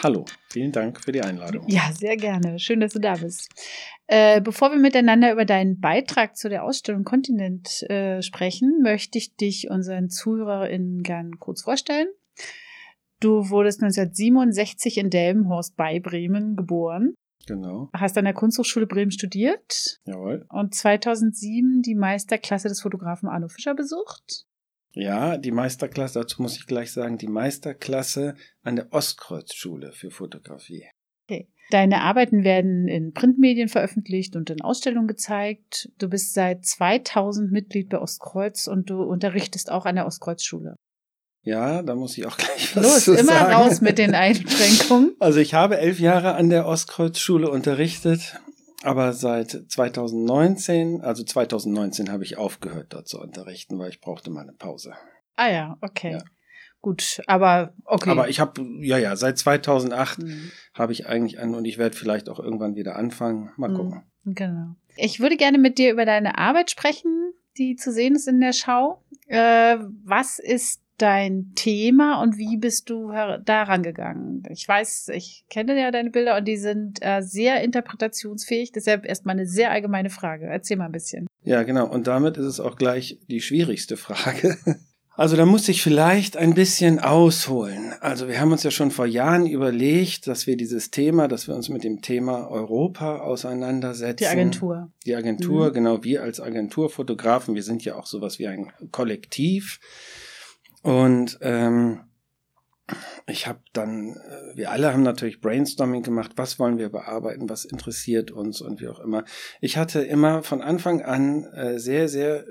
Hallo, vielen Dank für die Einladung. Ja, sehr gerne. Schön, dass du da bist. Äh, bevor wir miteinander über deinen Beitrag zu der Ausstellung Kontinent äh, sprechen, möchte ich dich unseren ZuhörerInnen gern kurz vorstellen. Du wurdest 1967 in Delmenhorst bei Bremen geboren. Genau. Hast an der Kunsthochschule Bremen studiert. Jawohl. Und 2007 die Meisterklasse des Fotografen Arno Fischer besucht. Ja, die Meisterklasse, dazu muss ich gleich sagen, die Meisterklasse an der Ostkreuzschule für Fotografie. Okay. Deine Arbeiten werden in Printmedien veröffentlicht und in Ausstellungen gezeigt. Du bist seit 2000 Mitglied bei Ostkreuz und du unterrichtest auch an der Ostkreuzschule. Ja, da muss ich auch gleich was Los, zu immer sagen. raus mit den Einschränkungen. Also ich habe elf Jahre an der Ostkreuzschule unterrichtet, aber seit 2019, also 2019 habe ich aufgehört dort zu unterrichten, weil ich brauchte mal eine Pause. Ah ja, okay. Ja. Gut, aber okay. Aber ich habe, ja, ja, seit 2008 Mhm. habe ich eigentlich an und ich werde vielleicht auch irgendwann wieder anfangen. Mal gucken. Genau. Ich würde gerne mit dir über deine Arbeit sprechen, die zu sehen ist in der Schau. Äh, was ist dein Thema und wie bist du her- da rangegangen? Ich weiß, ich kenne ja deine Bilder und die sind äh, sehr interpretationsfähig. Deshalb erstmal eine sehr allgemeine Frage. Erzähl mal ein bisschen. Ja, genau. Und damit ist es auch gleich die schwierigste Frage. Also da muss ich vielleicht ein bisschen ausholen. Also wir haben uns ja schon vor Jahren überlegt, dass wir dieses Thema, dass wir uns mit dem Thema Europa auseinandersetzen. Die Agentur. Die Agentur, Mhm. genau, wir als Agenturfotografen, wir sind ja auch sowas wie ein Kollektiv. Und ähm, ich habe dann, äh, wir alle haben natürlich Brainstorming gemacht, was wollen wir bearbeiten, was interessiert uns und wie auch immer. Ich hatte immer von Anfang an äh, sehr, sehr,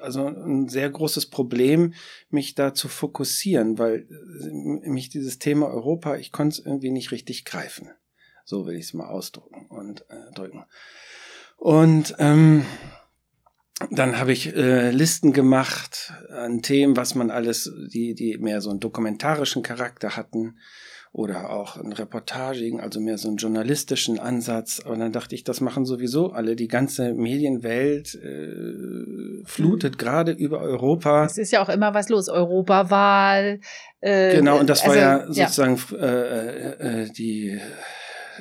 also ein sehr großes Problem, mich da zu fokussieren, weil äh, mich dieses Thema Europa, ich konnte es irgendwie nicht richtig greifen. So will ich es mal ausdrücken und äh, drücken. Und ähm, dann habe ich äh, Listen gemacht an Themen, was man alles, die, die mehr so einen dokumentarischen Charakter hatten oder auch einen reportagigen, also mehr so einen journalistischen Ansatz. Aber dann dachte ich, das machen sowieso alle. Die ganze Medienwelt äh, flutet gerade über Europa. Es ist ja auch immer was los. Europawahl. Äh, Genau, und das war also, ja sozusagen Äh, äh, die,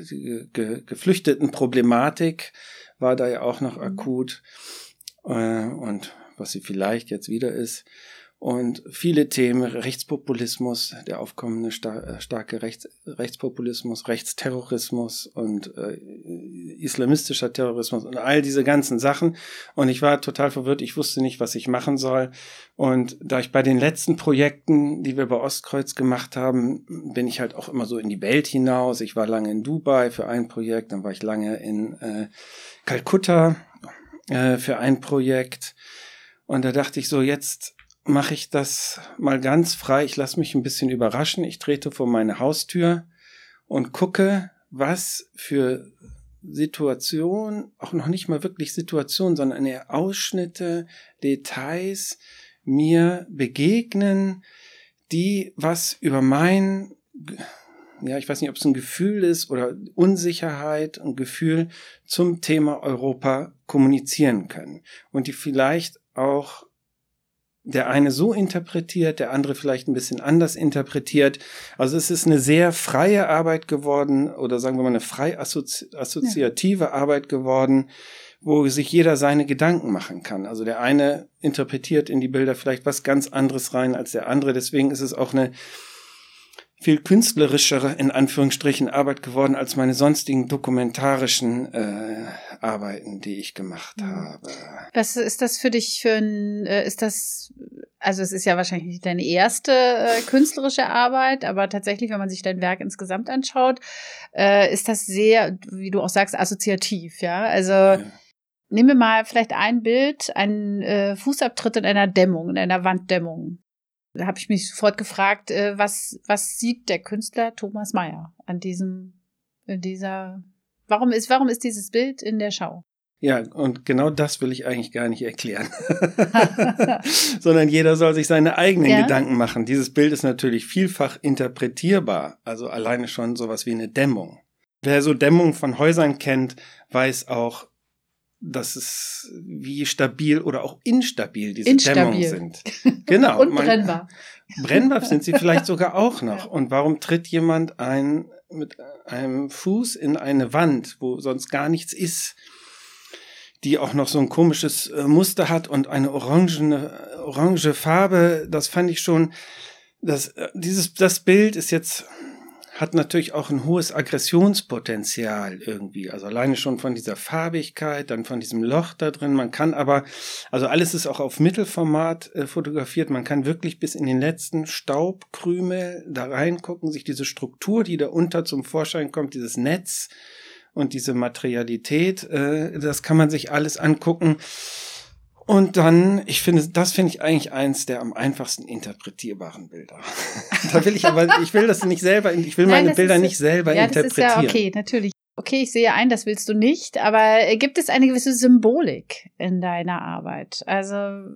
die ge geflüchteten Problematik war da ja auch noch Mhm. akut äh, und was sie vielleicht jetzt wieder ist. Und viele Themen, Rechtspopulismus, der aufkommende äh, starke Rechts Rechtspopulismus, Rechtsterrorismus und äh, islamistischer Terrorismus und all diese ganzen Sachen. Und ich war total verwirrt, ich wusste nicht, was ich machen soll. Und da ich bei den letzten Projekten, die wir bei Ostkreuz gemacht haben, bin ich halt auch immer so in die Welt hinaus. Ich war lange in Dubai für ein Projekt, dann war ich lange in äh, Kalkutta äh, für ein Projekt. Und da dachte ich so, jetzt mache ich das mal ganz frei. Ich lasse mich ein bisschen überraschen. Ich trete vor meine Haustür und gucke, was für Situation, auch noch nicht mal wirklich Situation, sondern Ausschnitte, Details mir begegnen, die was über mein, ja, ich weiß nicht, ob es ein Gefühl ist oder Unsicherheit, ein Gefühl zum Thema Europa kommunizieren können und die vielleicht auch der eine so interpretiert, der andere vielleicht ein bisschen anders interpretiert. Also es ist eine sehr freie Arbeit geworden oder sagen wir mal eine frei assozi assoziative ja. Arbeit geworden, wo sich jeder seine Gedanken machen kann. Also der eine interpretiert in die Bilder vielleicht was ganz anderes rein als der andere. Deswegen ist es auch eine viel künstlerischere, in Anführungsstrichen, Arbeit geworden als meine sonstigen dokumentarischen äh, Arbeiten, die ich gemacht mhm. habe. Was ist das für dich für ein, äh, ist das, also es ist ja wahrscheinlich nicht deine erste äh, künstlerische Arbeit, aber tatsächlich, wenn man sich dein Werk insgesamt anschaut, äh, ist das sehr, wie du auch sagst, assoziativ, ja? Also ja. Nehmen wir mal vielleicht ein Bild, einen äh, Fußabtritt in einer Dämmung, in einer Wanddämmung. Da habe ich mich sofort gefragt, äh, was, was sieht der Künstler Thomas Mayer an diesem, in dieser, warum ist, warum ist dieses Bild in der Schau? Ja, und genau das will ich eigentlich gar nicht erklären, sondern jeder soll sich seine eigenen ja? Gedanken machen. Dieses Bild ist natürlich vielfach interpretierbar, also alleine schon sowas wie eine Dämmung. Wer so Dämmung von Häusern kennt, weiß auch, dass es wie stabil oder auch instabil diese instabil. Dämmungen sind. Genau. Und man, brennbar. Brennbar sind sie vielleicht sogar auch noch. Und warum tritt jemand ein mit einem Fuß in eine Wand, wo sonst gar nichts ist, die auch noch so ein komisches äh, Muster hat und eine orangene, orange Farbe, das fand ich schon, das, äh, dieses, das Bild ist jetzt hat natürlich auch ein hohes Aggressionspotenzial irgendwie. Also alleine schon von dieser Farbigkeit, dann von diesem Loch da drin. Man kann aber, also alles ist auch auf Mittelformat äh, fotografiert. Man kann wirklich bis in den letzten Staubkrümel da reingucken, sich diese Struktur, die da unter zum Vorschein kommt, dieses Netz und diese Materialität, äh, das kann man sich alles angucken. Und dann, ich finde, das finde ich eigentlich eins der am einfachsten interpretierbaren Bilder. da will ich aber, ich will das nicht selber, ich will Nein, meine Bilder ist, nicht selber ja, interpretieren. Das ist ja okay, natürlich. Okay, ich sehe ein, das willst du nicht, aber gibt es eine gewisse Symbolik in deiner Arbeit? Also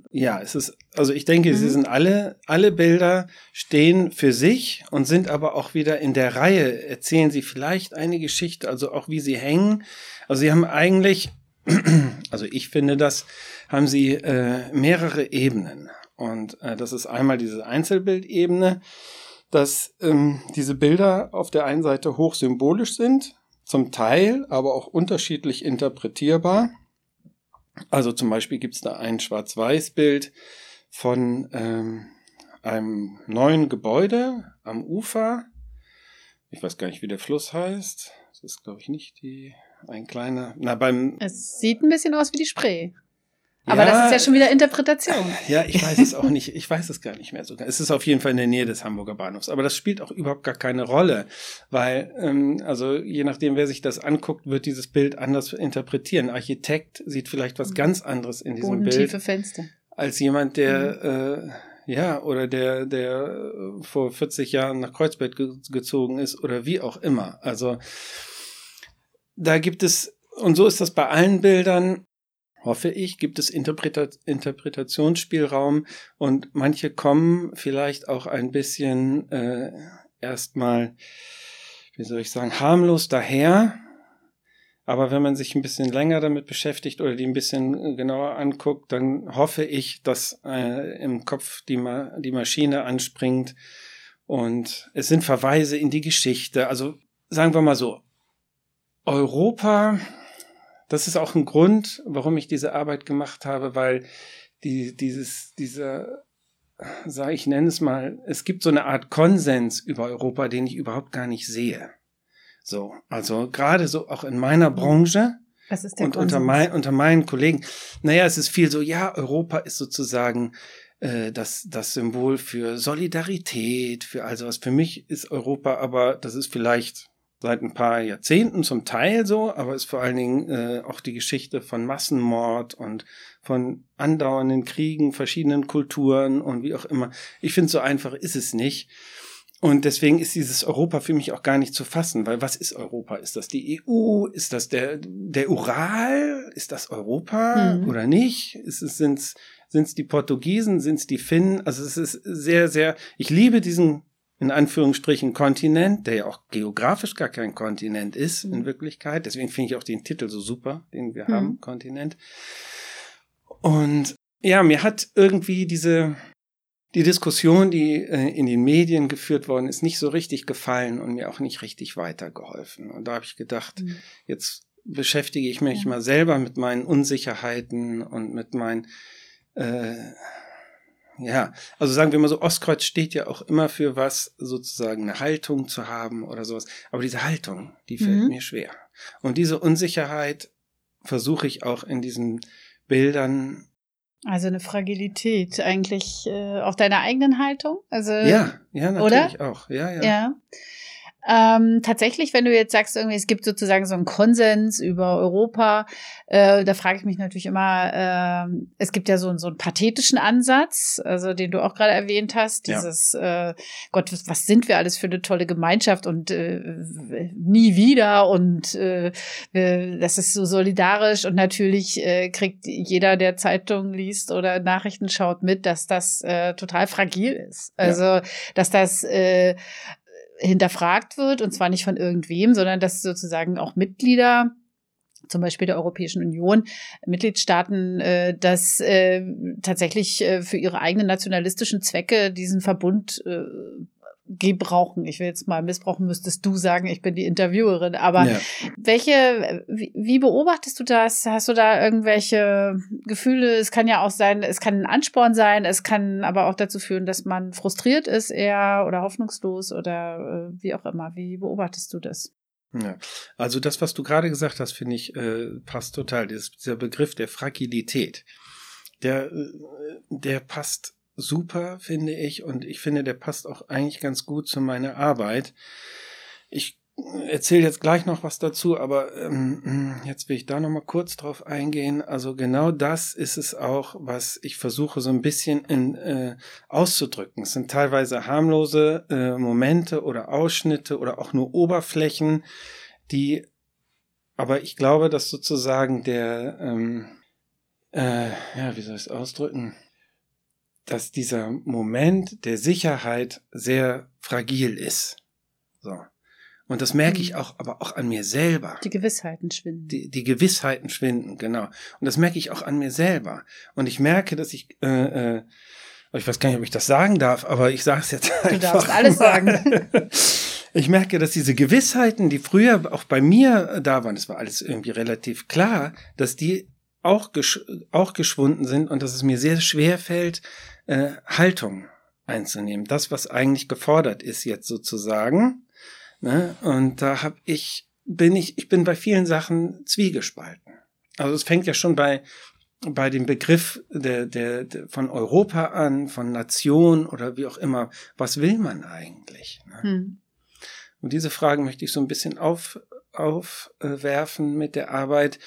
ja, es ist, also ich denke, mhm. sie sind alle, alle Bilder stehen für sich und sind aber auch wieder in der Reihe. Erzählen sie vielleicht eine Geschichte, also auch wie sie hängen. Also sie haben eigentlich, also ich finde das haben sie äh, mehrere Ebenen. Und äh, das ist einmal diese Einzelbildebene, dass ähm, diese Bilder auf der einen Seite hochsymbolisch sind, zum Teil aber auch unterschiedlich interpretierbar. Also zum Beispiel gibt es da ein Schwarz-Weiß-Bild von ähm, einem neuen Gebäude am Ufer. Ich weiß gar nicht, wie der Fluss heißt. Das ist, glaube ich, nicht die ein kleiner. Na, beim. Es sieht ein bisschen aus wie die Spree. Aber ja, das ist ja schon wieder Interpretation. Ja, ich weiß es auch nicht. Ich weiß es gar nicht mehr sogar. Es ist auf jeden Fall in der Nähe des Hamburger Bahnhofs. Aber das spielt auch überhaupt gar keine Rolle, weil, ähm, also je nachdem, wer sich das anguckt, wird dieses Bild anders interpretieren. Ein Architekt sieht vielleicht was mhm. ganz anderes in diesem Bild. Fenster. Als jemand, der, mhm. äh, ja, oder der, der vor 40 Jahren nach Kreuzberg ge gezogen ist oder wie auch immer. Also, da gibt es, und so ist das bei allen Bildern, hoffe ich, gibt es Interpreta Interpretationsspielraum und manche kommen vielleicht auch ein bisschen äh, erstmal, wie soll ich sagen, harmlos daher. Aber wenn man sich ein bisschen länger damit beschäftigt oder die ein bisschen genauer anguckt, dann hoffe ich, dass äh, im Kopf die, Ma die Maschine anspringt und es sind Verweise in die Geschichte. Also sagen wir mal so, Europa das ist auch ein Grund, warum ich diese Arbeit gemacht habe, weil die, dieses, dieser, sage ich, nenne es mal, es gibt so eine Art Konsens über Europa, den ich überhaupt gar nicht sehe. So, also gerade so auch in meiner Branche Was ist der und unter, mein, unter meinen Kollegen. Naja, es ist viel so, ja, Europa ist sozusagen äh, das, das Symbol für Solidarität, für also was. Für mich ist Europa aber, das ist vielleicht seit ein paar Jahrzehnten zum Teil so, aber ist vor allen Dingen äh, auch die Geschichte von Massenmord und von andauernden Kriegen, verschiedenen Kulturen und wie auch immer. Ich finde, so einfach ist es nicht. Und deswegen ist dieses Europa für mich auch gar nicht zu fassen, weil was ist Europa? Ist das die EU? Ist das der, der Ural? Ist das Europa mhm. oder nicht? Ist es, sind's, sind's die Portugiesen? Sind's die Finnen? Also es ist sehr, sehr, ich liebe diesen in Anführungsstrichen Kontinent, der ja auch geografisch gar kein Kontinent ist in mhm. Wirklichkeit. Deswegen finde ich auch den Titel so super, den wir mhm. haben, Kontinent. Und ja, mir hat irgendwie diese, die Diskussion, die äh, in den Medien geführt worden ist, nicht so richtig gefallen und mir auch nicht richtig weitergeholfen. Und da habe ich gedacht, mhm. jetzt beschäftige ich mich ja. mal selber mit meinen Unsicherheiten und mit meinen äh, ja, also sagen wir mal so, Ostkreuz steht ja auch immer für was, sozusagen eine Haltung zu haben oder sowas. Aber diese Haltung, die fällt mhm. mir schwer. Und diese Unsicherheit versuche ich auch in diesen Bildern. Also eine Fragilität eigentlich äh, auch deiner eigenen Haltung? Also, ja, ja, natürlich oder? auch. Ja, ja. ja. Ähm, tatsächlich, wenn du jetzt sagst, irgendwie, es gibt sozusagen so einen Konsens über Europa, äh, da frage ich mich natürlich immer, äh, es gibt ja so, so einen pathetischen Ansatz, also den du auch gerade erwähnt hast, dieses, ja. äh, Gott, was sind wir alles für eine tolle Gemeinschaft und äh, nie wieder und äh, das ist so solidarisch und natürlich äh, kriegt jeder, der Zeitungen liest oder Nachrichten schaut, mit, dass das äh, total fragil ist. Also, ja. dass das äh, hinterfragt wird, und zwar nicht von irgendwem, sondern dass sozusagen auch Mitglieder zum Beispiel der Europäischen Union, Mitgliedstaaten, äh, dass äh, tatsächlich äh, für ihre eigenen nationalistischen Zwecke diesen Verbund äh, gebrauchen. Ich will jetzt mal missbrauchen, müsstest du sagen, ich bin die Interviewerin. Aber ja. welche, wie, wie, beobachtest du das? Hast du da irgendwelche Gefühle? Es kann ja auch sein, es kann ein Ansporn sein, es kann aber auch dazu führen, dass man frustriert ist eher oder hoffnungslos oder äh, wie auch immer. Wie beobachtest du das? Ja, also das, was du gerade gesagt hast, finde ich, äh, passt total. dieser Begriff der Fragilität, der, äh, der passt super, finde ich. Und ich finde, der passt auch eigentlich ganz gut zu meiner Arbeit. Ich erzähle jetzt gleich noch was dazu, aber ähm, jetzt will ich da noch mal kurz drauf eingehen. Also genau das ist es auch, was ich versuche so ein bisschen in, äh, auszudrücken. Es sind teilweise harmlose äh, Momente oder Ausschnitte oder auch nur Oberflächen, die, aber ich glaube, dass sozusagen der, ähm, äh, ja, wie soll ich es ausdrücken? Dass dieser Moment der Sicherheit sehr fragil ist. So. Und das merke ich mhm. auch, aber auch an mir selber. Die Gewissheiten schwinden. Die, die Gewissheiten schwinden, genau. Und das merke ich auch an mir selber. Und ich merke, dass ich, äh, äh, ich weiß gar nicht, ob ich das sagen darf, aber ich sage es jetzt einfach. Du darfst alles sagen. ich merke, dass diese Gewissheiten, die früher auch bei mir da waren, das war alles irgendwie relativ klar, dass die auch, gesch auch geschwunden sind und dass es mir sehr schwer fällt, äh, Haltung einzunehmen. Das, was eigentlich gefordert ist jetzt sozusagen. Ne? Und da habe ich, bin ich, ich bin bei vielen Sachen zwiegespalten. Also es fängt ja schon bei bei dem Begriff der, der, der von Europa an, von Nation oder wie auch immer. Was will man eigentlich? Ne? Hm. Und diese Fragen möchte ich so ein bisschen auf, aufwerfen mit der Arbeit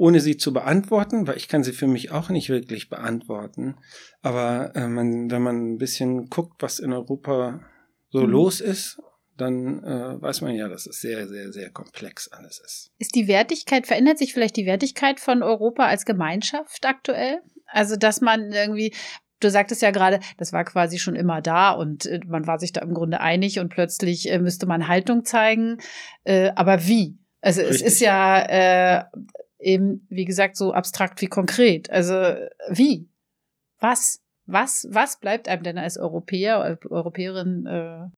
ohne sie zu beantworten, weil ich kann sie für mich auch nicht wirklich beantworten. Aber äh, man, wenn man ein bisschen guckt, was in Europa so mhm. los ist, dann äh, weiß man ja, dass es sehr, sehr, sehr komplex alles ist. Ist die Wertigkeit, verändert sich vielleicht die Wertigkeit von Europa als Gemeinschaft aktuell? Also, dass man irgendwie, du sagtest ja gerade, das war quasi schon immer da und äh, man war sich da im Grunde einig und plötzlich äh, müsste man Haltung zeigen. Äh, aber wie? Also Richtig. es ist ja, äh, eben, wie gesagt, so abstrakt wie konkret. Also wie? Was? Was? Was bleibt einem denn als Europäer, Europäerin äh,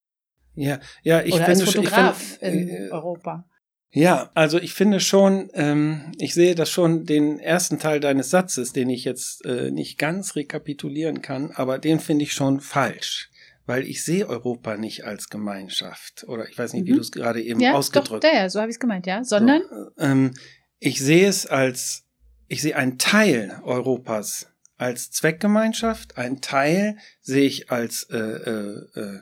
ja, ja, ich oder finde, als Fotograf find, in äh, Europa? Ja, also ich finde schon, ähm, ich sehe das schon den ersten Teil deines Satzes, den ich jetzt äh, nicht ganz rekapitulieren kann, aber den finde ich schon falsch weil ich sehe Europa nicht als Gemeinschaft. Oder ich weiß nicht, mhm. wie du es gerade eben ja, ausgedrückt hast. Ja, so habe ich es gemeint, ja. Sondern? So, ähm, ich sehe es als, ich sehe einen Teil Europas als Zweckgemeinschaft, einen Teil sehe ich als, äh, äh, äh,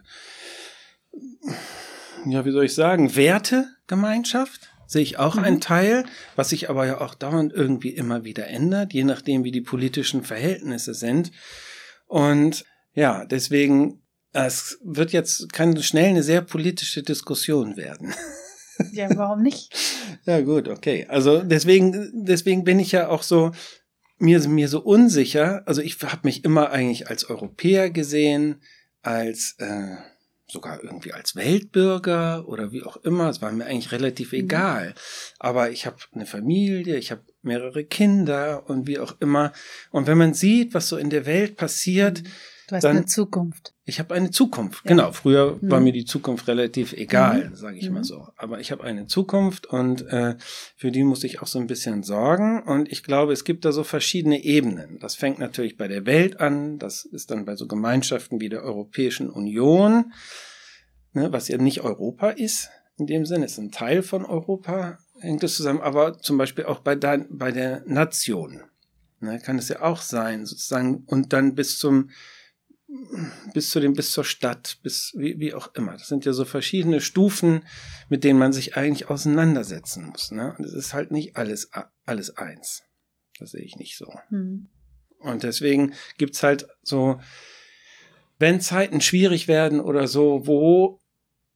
ja, wie soll ich sagen, Wertegemeinschaft sehe ich auch mhm. einen Teil, was sich aber ja auch dauernd irgendwie immer wieder ändert, je nachdem, wie die politischen Verhältnisse sind. Und ja, deswegen, es wird jetzt, kann schnell eine sehr politische Diskussion werden. Ja, warum nicht? ja, gut, okay. Also deswegen, deswegen bin ich ja auch so, mir, mir so unsicher. Also ich habe mich immer eigentlich als Europäer gesehen, als äh, sogar irgendwie als Weltbürger oder wie auch immer. Es war mir eigentlich relativ mhm. egal. Aber ich habe eine Familie, ich habe mehrere Kinder und wie auch immer. Und wenn man sieht, was so in der Welt passiert, mhm Du hast dann, eine Zukunft. Ich habe eine Zukunft, ja. genau. Früher mhm. war mir die Zukunft relativ egal, mhm. sage ich mhm. mal so. Aber ich habe eine Zukunft und äh, für die muss ich auch so ein bisschen sorgen. Und ich glaube, es gibt da so verschiedene Ebenen. Das fängt natürlich bei der Welt an, das ist dann bei so Gemeinschaften wie der Europäischen Union, ne, was ja nicht Europa ist. In dem Sinne ist ein Teil von Europa, hängt es zusammen, aber zum Beispiel auch bei, der, bei der Nation. Ne, kann es ja auch sein, sozusagen, und dann bis zum bis zu dem, bis zur Stadt, bis wie, wie auch immer. Das sind ja so verschiedene Stufen, mit denen man sich eigentlich auseinandersetzen muss. Ne? Und es ist halt nicht alles, alles eins. Das sehe ich nicht so. Hm. Und deswegen gibt's halt so, wenn Zeiten schwierig werden oder so, wo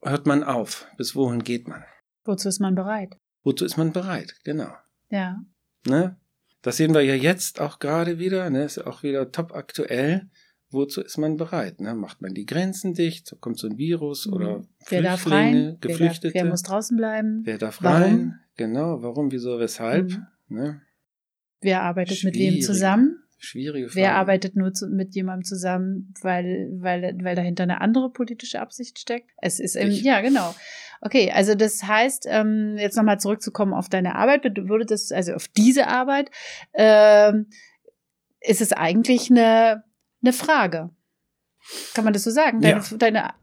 hört man auf? Bis wohin geht man? Wozu ist man bereit? Wozu ist man bereit? Genau. Ja. Ne? Das sehen wir ja jetzt auch gerade wieder, ne? Ist ja auch wieder top aktuell wozu ist man bereit? Ne? Macht man die Grenzen dicht? Kommt so ein Virus mhm. oder wer darf rein? Geflüchtete? Wer, darf, wer, muss draußen bleiben? Wer darf warum? rein? Genau, warum, wieso, weshalb? Mhm. Ne? Wer arbeitet Schwierig. mit wem zusammen? Schwierige Frage. Wer arbeitet nur zu, mit jemandem zusammen, weil, weil, weil dahinter eine andere politische Absicht steckt? Es ist eben, ja, genau. Okay, also das heißt, ähm, jetzt nochmal zurückzukommen auf deine Arbeit, würde das, also auf diese Arbeit, ähm, ist es eigentlich eine eine Frage. Kann man das so sagen? Deine, ja. deine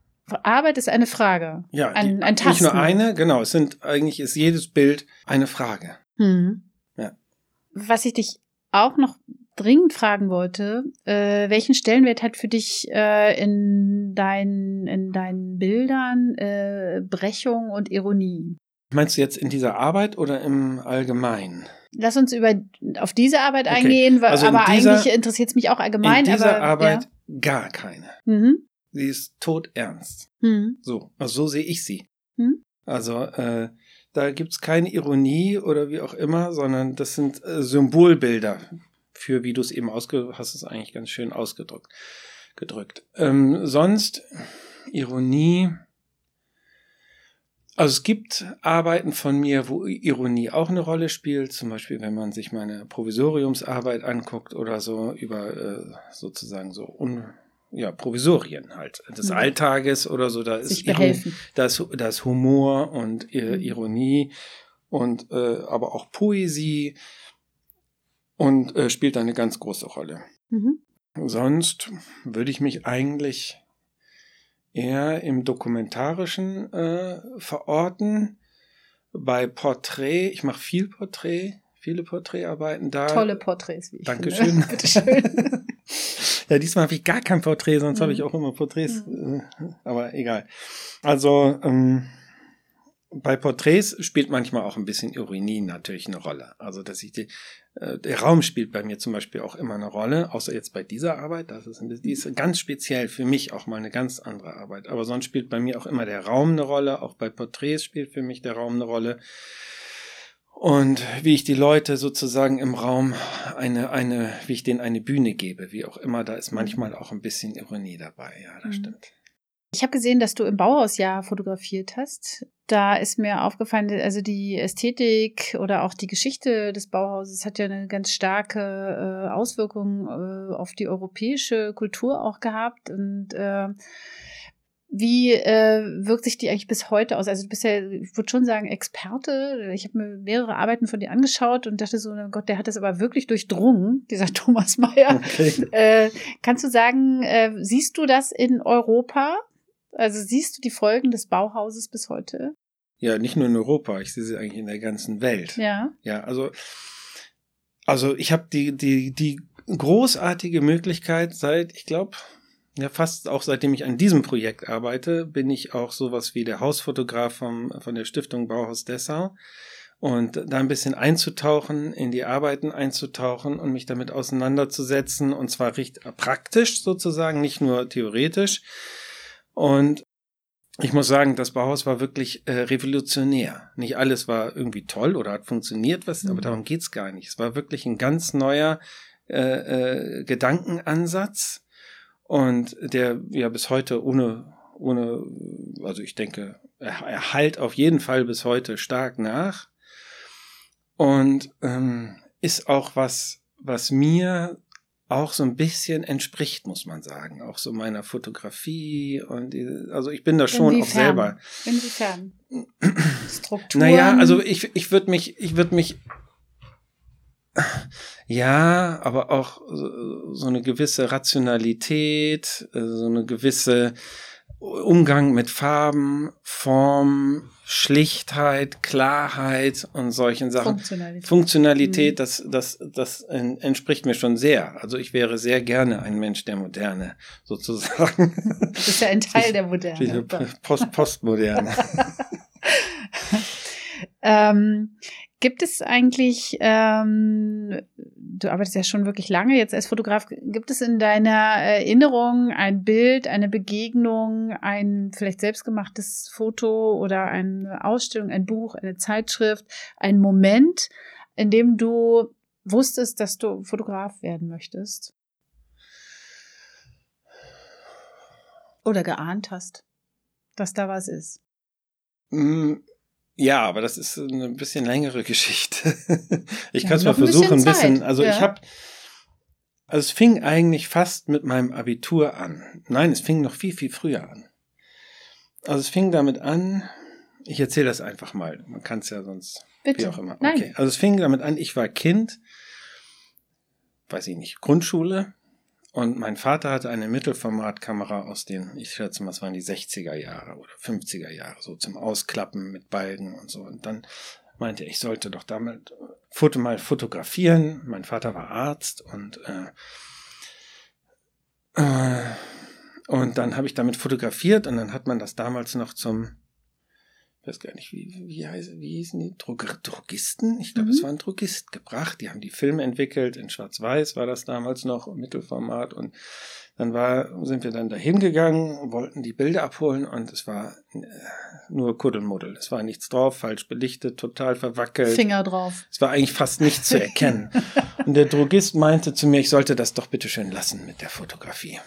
Arbeit ist eine Frage. Ja, ein, die, ein Tasten. nicht nur eine, genau. Es sind eigentlich ist jedes Bild eine Frage. Hm. Ja. Was ich dich auch noch dringend fragen wollte, äh, welchen Stellenwert hat für dich äh, in, dein, in deinen Bildern äh, Brechung und Ironie? Meinst du jetzt in dieser Arbeit oder im Allgemeinen? Lass uns über auf diese Arbeit okay. eingehen, also aber dieser, eigentlich interessiert es mich auch allgemein. In dieser aber, Arbeit ja. gar keine. Mhm. Sie ist todernst. Mhm. So, also so sehe ich sie. Mhm. Also äh, da gibt's keine Ironie oder wie auch immer, sondern das sind äh, Symbolbilder für, wie du es eben ausge hast es eigentlich ganz schön ausgedrückt. Gedrückt. Ähm, sonst Ironie also es gibt Arbeiten von mir, wo Ironie auch eine Rolle spielt. Zum Beispiel, wenn man sich meine Provisoriumsarbeit anguckt oder so über äh, sozusagen so un, ja, Provisorien halt des. Mhm. Alltages oder so. Da ist, da ist, da ist Humor und äh, mhm. Ironie und äh, aber auch Poesie und äh, spielt da eine ganz große Rolle. Mhm. Sonst würde ich mich eigentlich eher im Dokumentarischen äh, verorten. Bei Porträt, ich mache viel Porträt, viele Porträtarbeiten da. Tolle Porträts, wie ich Dankeschön. Bitteschön. ja, diesmal habe ich gar kein Porträt, sonst mhm. habe ich auch immer Porträts, mhm. aber egal. Also, ähm, bei Porträts spielt manchmal auch ein bisschen Ironie natürlich eine Rolle. Also, dass ich die, äh, der Raum spielt bei mir zum Beispiel auch immer eine Rolle, außer jetzt bei dieser Arbeit. Das ist, die ist ganz speziell für mich auch mal eine ganz andere Arbeit. Aber sonst spielt bei mir auch immer der Raum eine Rolle. Auch bei Porträts spielt für mich der Raum eine Rolle. Und wie ich die Leute sozusagen im Raum eine, eine, wie ich denen eine Bühne gebe, wie auch immer, da ist manchmal auch ein bisschen Ironie dabei. Ja, das mhm. stimmt. Ich habe gesehen, dass du im Bauhausjahr fotografiert hast. Da ist mir aufgefallen, also die Ästhetik oder auch die Geschichte des Bauhauses hat ja eine ganz starke äh, Auswirkung äh, auf die europäische Kultur auch gehabt. Und äh, wie äh, wirkt sich die eigentlich bis heute aus? Also du bist ja, ich würde schon sagen, Experte. Ich habe mir mehrere Arbeiten von dir angeschaut und dachte so, oh Gott, der hat das aber wirklich durchdrungen, dieser Thomas Mayer. Okay. Äh, kannst du sagen, äh, siehst du das in Europa? Also siehst du die Folgen des Bauhauses bis heute? Ja, nicht nur in Europa, ich sehe sie eigentlich in der ganzen Welt. Ja. Ja, also, also ich habe die, die, die großartige Möglichkeit seit, ich glaube, ja, fast auch seitdem ich an diesem Projekt arbeite, bin ich auch sowas wie der Hausfotograf vom, von der Stiftung Bauhaus Dessau. Und da ein bisschen einzutauchen, in die Arbeiten einzutauchen und mich damit auseinanderzusetzen, und zwar richtig praktisch sozusagen, nicht nur theoretisch. Und ich muss sagen, das Bauhaus war wirklich äh, revolutionär. Nicht alles war irgendwie toll oder hat funktioniert, was, mhm. aber darum geht's gar nicht. Es war wirklich ein ganz neuer äh, äh, Gedankenansatz und der ja bis heute ohne, ohne, also ich denke, er, er halt auf jeden Fall bis heute stark nach und ähm, ist auch was, was mir auch so ein bisschen entspricht, muss man sagen. Auch so meiner Fotografie und die, also ich bin da schon Inwiefern? auch selber. Inwiefern? Strukturen? Naja, also ich, ich würde mich, ich würde mich, ja, aber auch so, so eine gewisse Rationalität, äh, so eine gewisse Umgang mit Farben, Form, Schlichtheit, Klarheit und solchen Sachen. Funktionalität. Funktionalität, Mhm. das, das, das en- entspricht mir schon sehr. Also ich wäre sehr gerne ein Mensch der Moderne, sozusagen. Du bist ja ein Teil der Moderne. Post Postmoderne. Ähm, gibt es eigentlich, ähm, du arbeitest ja schon wirklich lange jetzt als Fotograf, gibt es in deiner Erinnerung ein Bild, eine Begegnung, ein vielleicht selbstgemachtes Foto oder eine Ausstellung, ein Buch, eine Zeitschrift, ein Moment, in dem du wusstest, dass du Fotograf werden möchtest? Oder geahnt hast, dass da was ist? Ja, aber das ist eine bisschen längere Geschichte. ich Ja, kann es mal ein bisschen versuchen, ein bisschen. Zeit, Also ja. ich habe, also es fing eigentlich fast mit meinem Abitur an. Nein, es fing noch viel, viel früher an. Also es fing damit an, ich erzähle das einfach mal, man kann es ja sonst, Bitte. wie auch immer. Nein. Okay, also es fing damit an, ich war Kind, weiß ich nicht, Grundschule und mein Vater hatte eine Mittelformatkamera aus den, ich schätze mal, es waren die 60er Jahre oder 50er Jahre, so zum Ausklappen mit Balken und so. Und dann meinte er, ich sollte doch damit Foto mal fotografieren. Mein Vater war Arzt und äh, äh, und dann habe ich damit fotografiert und dann hat man das damals noch zum ich weiß gar nicht, wie, wie, heißt, wie hießen die? Drog Drogisten? Ich glaube, Mhm. es war ein Drogist gebracht. Die haben die Filme entwickelt. In Schwarz-Weiß war das damals noch, im Mittelformat. Und dann war, sind wir dann dahin gegangen, wollten die Bilder abholen und es war äh, nur Kuddelmuddel. Es war nichts drauf, falsch belichtet, total verwackelt. Finger drauf. Es war eigentlich fast nichts zu erkennen. Und der Drogist meinte zu mir, ich sollte das doch bitte schön lassen mit der Fotografie.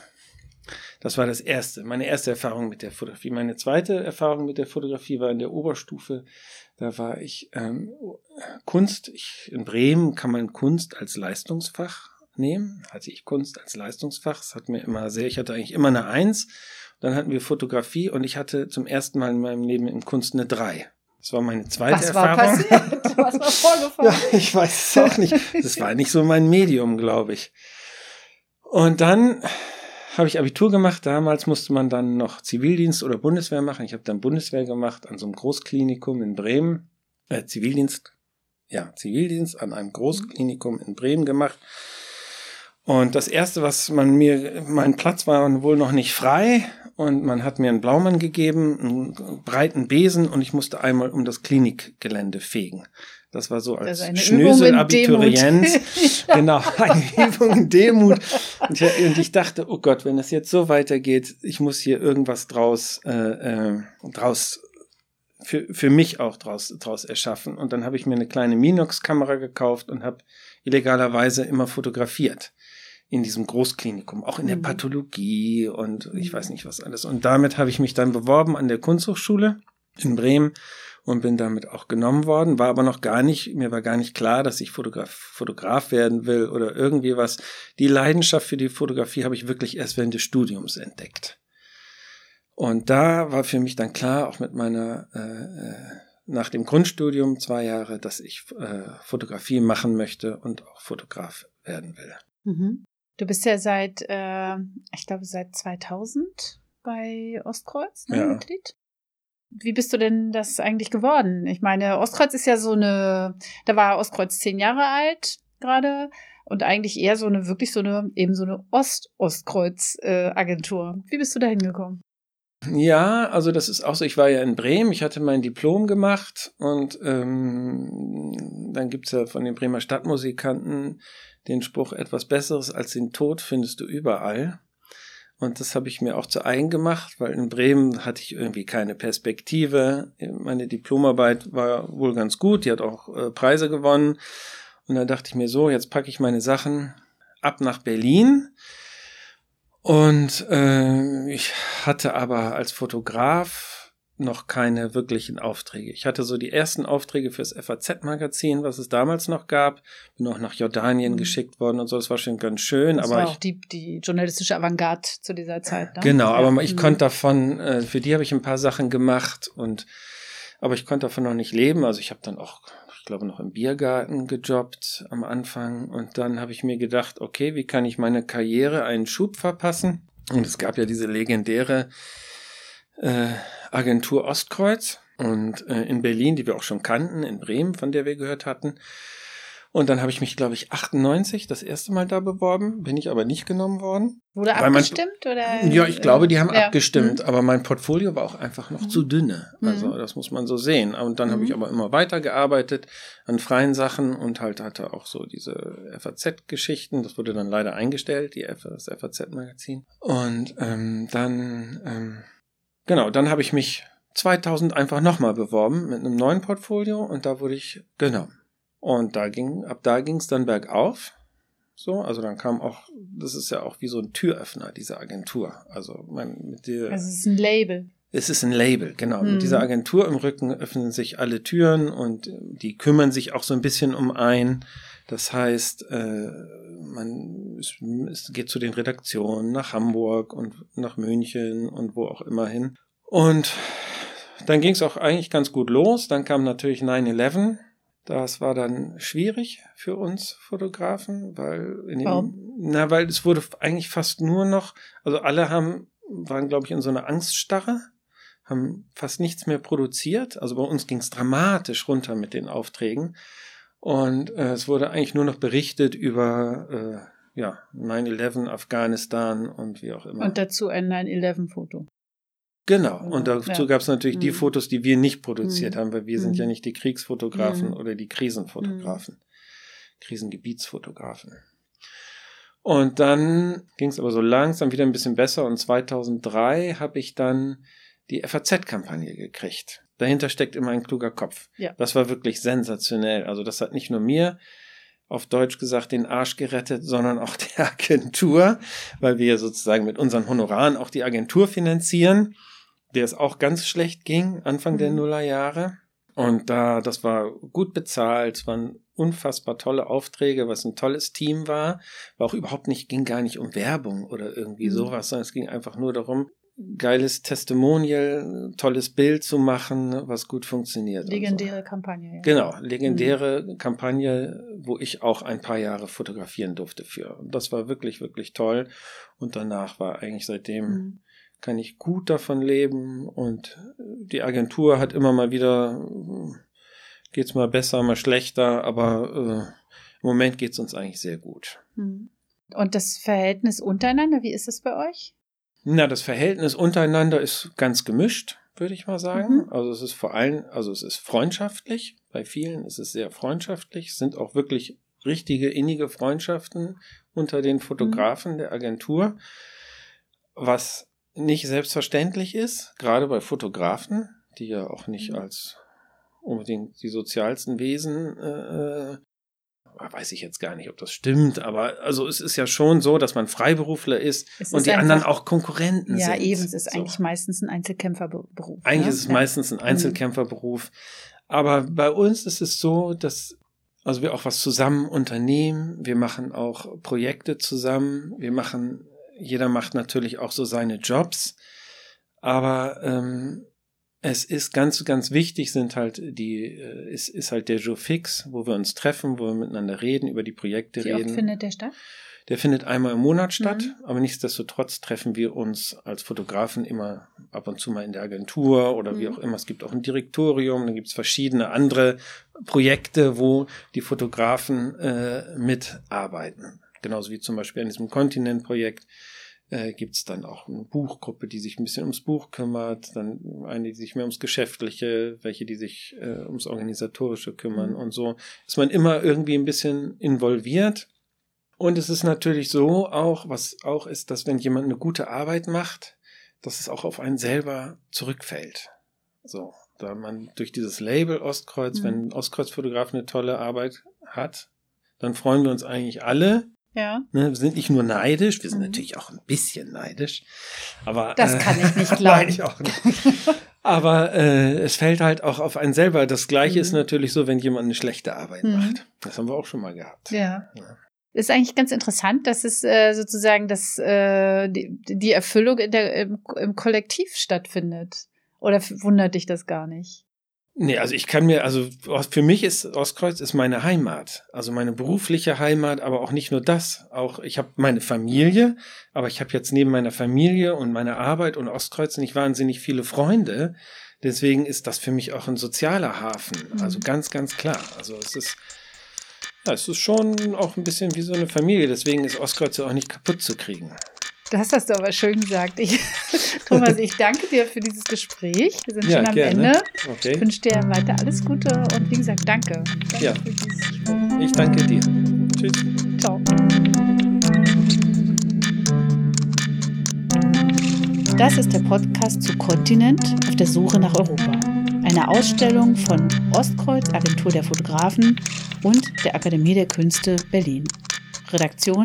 Das war das erste, meine erste Erfahrung mit der Fotografie. Meine zweite Erfahrung mit der Fotografie war in der Oberstufe. Da war ich ähm, Kunst. Ich, in Bremen kann man Kunst als Leistungsfach nehmen. Hatte ich Kunst als Leistungsfach. Das hat mir immer sehr, ich hatte eigentlich immer eine Eins. Dann hatten wir Fotografie und ich hatte zum ersten Mal in meinem Leben in Kunst eine Drei. Das war meine zweite Was war Erfahrung. passiert? Was war vorgefallen? Ja, ich weiß es auch nicht. Das war nicht so mein Medium, glaube ich. Und dann habe ich Abitur gemacht. Damals musste man dann noch Zivildienst oder Bundeswehr machen. Ich habe dann Bundeswehr gemacht an so einem Großklinikum in Bremen. Äh, Zivildienst. Ja, Zivildienst an einem Großklinikum in Bremen gemacht. Und das erste, was man mir, mein Platz war wohl noch nicht frei und man hat mir einen Blaumann gegeben, einen breiten Besen und ich musste einmal um das Klinikgelände fegen. Das war so als Demut. Genau, eine Übung in Demut. Und ich, und ich dachte, oh Gott, wenn das jetzt so weitergeht, ich muss hier irgendwas draus, äh, äh, draus für, für mich auch draus, draus erschaffen. Und dann habe ich mir eine kleine Minox-Kamera gekauft und habe illegalerweise immer fotografiert in diesem Großklinikum, auch in der Mhm. Pathologie und ich weiß nicht was alles. Und damit habe ich mich dann beworben an der Kunsthochschule in Bremen und bin damit auch genommen worden, war aber noch gar nicht, mir war gar nicht klar, dass ich Fotograf, Fotograf werden will oder irgendwie was. Die Leidenschaft für die Fotografie habe ich wirklich erst während des Studiums entdeckt. Und da war für mich dann klar, auch mit meiner, äh, äh, nach dem Grundstudium zwei Jahre, dass ich äh, Fotografie machen möchte und auch Fotograf werden will. Mhm. Du bist ja seit, äh, ich glaube, seit 2000 bei Ostkreuz ne, Ja. Mitglied. Wie bist du denn das eigentlich geworden? Ich meine, Ostkreuz ist ja so eine, da war Ostkreuz zehn Jahre alt gerade und eigentlich eher so eine, wirklich so eine, eben so eine Ost-Ostkreuz-Agentur. Wie bist du da hingekommen? Ja, also das ist auch so. Ich war ja in Bremen, ich hatte mein Diplom gemacht und ähm, dann gibt's ja von den Bremer Stadtmusikanten den Spruch, etwas Besseres als den Tod findest du überall. Und das habe ich mir auch zu eigen gemacht, weil in Bremen hatte ich irgendwie keine Perspektive. Meine Diplomarbeit war wohl ganz gut, die hat auch äh, Preise gewonnen. Und dann dachte ich mir so, jetzt packe ich meine Sachen ab nach Berlin. Und äh, ich hatte aber als Fotograf noch keine wirklichen Aufträge. Ich hatte so die ersten Aufträge fürs FAZ-Magazin, was es damals noch gab. Bin auch nach Jordanien mhm. geschickt worden und so. Das war schon ganz schön. Das aber war ich, auch die, die journalistische Avantgarde zu dieser Zeit. Ne? Genau, ja. aber ich mhm. konnte davon, äh, für die habe ich ein paar Sachen gemacht und aber ich konnte davon noch nicht leben. Also ich habe dann auch, ich glaube, noch im Biergarten gejobbt am Anfang und dann habe ich mir gedacht, okay, wie kann ich meine Karriere einen Schub verpassen? Und es gab ja diese legendäre äh, Agentur Ostkreuz und äh, in Berlin, die wir auch schon kannten, in Bremen, von der wir gehört hatten. Und dann habe ich mich, glaube ich, 98 das erste Mal da beworben, bin ich aber nicht genommen worden. Wurde abgestimmt mein, oder? Ja, ich glaube, die haben ja. abgestimmt, mhm. aber mein Portfolio war auch einfach noch mhm. zu dünne. Also mhm. das muss man so sehen. Und dann habe ich mhm. aber immer weitergearbeitet an freien Sachen und halt hatte auch so diese FAZ-Geschichten. Das wurde dann leider eingestellt, die F das FAZ-Magazin. Und ähm, dann ähm, Genau, dann habe ich mich 2000 einfach nochmal beworben mit einem neuen Portfolio und da wurde ich genommen. Und da ging, ab da ging es dann bergauf. So, also dann kam auch, das ist ja auch wie so ein Türöffner, diese Agentur. Also man mit der. Also es ist ein Label. Es ist ein Label, genau. Hm. Mit dieser Agentur im Rücken öffnen sich alle Türen und die kümmern sich auch so ein bisschen um ein. Das heißt, äh, man es, es geht zu den Redaktionen nach Hamburg und nach München und wo auch immer hin. Und dann ging es auch eigentlich ganz gut los. Dann kam natürlich 9-11. Das war dann schwierig für uns Fotografen, weil in dem, Warum? na, weil es wurde eigentlich fast nur noch, also alle haben, waren glaube ich in so einer Angststarre, haben fast nichts mehr produziert. Also bei uns ging es dramatisch runter mit den Aufträgen. Und äh, es wurde eigentlich nur noch berichtet über äh, ja, 9-11, Afghanistan und wie auch immer. Und dazu ein 9-11-Foto. Genau, und dazu ja. gab es natürlich mhm. die Fotos, die wir nicht produziert mhm. haben, weil wir mhm. sind ja nicht die Kriegsfotografen mhm. oder die Krisenfotografen, mhm. Krisengebietsfotografen. Und dann ging es aber so langsam wieder ein bisschen besser und 2003 habe ich dann die FAZ-Kampagne gekriegt. Dahinter steckt immer ein kluger Kopf. Ja. Das war wirklich sensationell. Also das hat nicht nur mir auf Deutsch gesagt den Arsch gerettet, sondern auch der Agentur, weil wir sozusagen mit unseren Honoraren auch die Agentur finanzieren, der es auch ganz schlecht ging, Anfang mhm. der Nullerjahre. Und da, das war gut bezahlt, es waren unfassbar tolle Aufträge, was ein tolles Team war. War auch überhaupt nicht, ging gar nicht um Werbung oder irgendwie mhm. sowas, sondern es ging einfach nur darum, geiles Testimonial, tolles Bild zu machen, was gut funktioniert. Legendäre so. Kampagne. Ja. Genau, legendäre mhm. Kampagne, wo ich auch ein paar Jahre fotografieren durfte für. Und das war wirklich, wirklich toll. Und danach war eigentlich seitdem mhm. kann ich gut davon leben. Und die Agentur hat immer mal wieder, geht's mal besser, mal schlechter, aber äh, im Moment geht's uns eigentlich sehr gut. Mhm. Und das Verhältnis untereinander, wie ist es bei euch? Na, das Verhältnis untereinander ist ganz gemischt, würde ich mal sagen. Mhm. Also es ist vor allem, also es ist freundschaftlich. Bei vielen ist es sehr freundschaftlich. Es sind auch wirklich richtige innige Freundschaften unter den Fotografen mhm. der Agentur, was nicht selbstverständlich ist, gerade bei Fotografen, die ja auch nicht mhm. als unbedingt die sozialsten Wesen äh, weiß ich jetzt gar nicht, ob das stimmt, aber also es ist ja schon so, dass man Freiberufler ist es und ist die anderen auch Konkurrenten ja, sind. Ja, eben, es ist so. eigentlich meistens ein Einzelkämpferberuf. Eigentlich ne? ist es ja. meistens ein mhm. Einzelkämpferberuf. Aber bei uns ist es so, dass also wir auch was zusammen unternehmen, wir machen auch Projekte zusammen, wir machen, jeder macht natürlich auch so seine Jobs, aber ähm, es ist ganz, ganz wichtig, sind halt die, äh, ist, ist halt der Jour fix, wo wir uns treffen, wo wir miteinander reden, über die Projekte Wie reden. Wie oft findet der statt? Der findet einmal im Monat statt, mhm. aber nichtsdestotrotz treffen wir uns als Fotografen immer ab und zu mal in der Agentur oder mhm. wie auch immer. Es gibt auch ein Direktorium, dann gibt es verschiedene andere Projekte, wo die Fotografen äh, mitarbeiten. Genauso wie zum Beispiel an diesem Kontinent-Projekt äh, gibt es dann auch eine Buchgruppe, die sich ein bisschen ums Buch kümmert, dann eine, die sich mehr ums Geschäftliche, welche, die sich äh, ums Organisatorische kümmern mhm. und so ist man immer irgendwie ein bisschen involviert. Und es ist natürlich so auch, was auch ist, dass wenn jemand eine gute Arbeit macht, dass es auch auf einen selber zurückfällt. So, da man durch dieses Label Ostkreuz, mhm. wenn Ostkreuz-Fotograf eine tolle Arbeit hat, dann freuen wir uns eigentlich alle, ja. Ne, wir sind nicht nur neidisch, wir sind mhm. natürlich auch ein bisschen neidisch. Aber, das kann ich nicht glauben. Nein, ich auch nicht. Aber äh, es fällt halt auch auf einen selber. Das Gleiche mhm. ist natürlich so, wenn jemand eine schlechte Arbeit mhm. macht. Das haben wir auch schon mal gehabt. Ja. ja. Ist eigentlich ganz interessant, dass es äh, sozusagen das, äh, die, die Erfüllung in der, im, im Kollektiv stattfindet. Oder wundert dich das gar nicht? Nee, also ich kann mir, also für mich ist Ostkreuz ist meine Heimat, also meine berufliche Heimat, aber auch nicht nur das. Auch ich habe meine Familie, aber ich habe jetzt neben meiner Familie und meiner Arbeit und Ostkreuz nicht wahnsinnig viele Freunde. Deswegen ist das für mich auch ein sozialer Hafen. Also mhm. ganz, ganz klar. Also es ist, ja, es ist schon auch ein bisschen wie so eine Familie. Deswegen ist Ostkreuz ja auch nicht kaputt zu kriegen. Das hast du aber schön gesagt. Ich, Thomas, ich danke dir für dieses Gespräch. Wir sind ja, schon am gerne. Ende. Okay. Ich wünsche dir weiter alles Gute und wie gesagt, danke. danke ja. Ich danke dir. Tschüss. Ciao. Das ist der Podcast zu Kontinent auf der Suche nach Europa. Eine Ausstellung von Ostkreuz, Agentur der Fotografen und der Akademie der Künste Berlin. Redaktion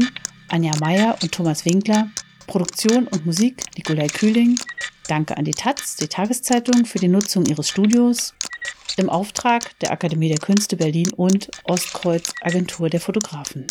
Anja Meyer und Thomas Winkler. Produktion und Musik Nikolai Kühling. Danke an die Taz, die Tageszeitung, für die Nutzung ihres Studios im Auftrag der Akademie der Künste Berlin und Ostkreuz Agentur der Fotografen.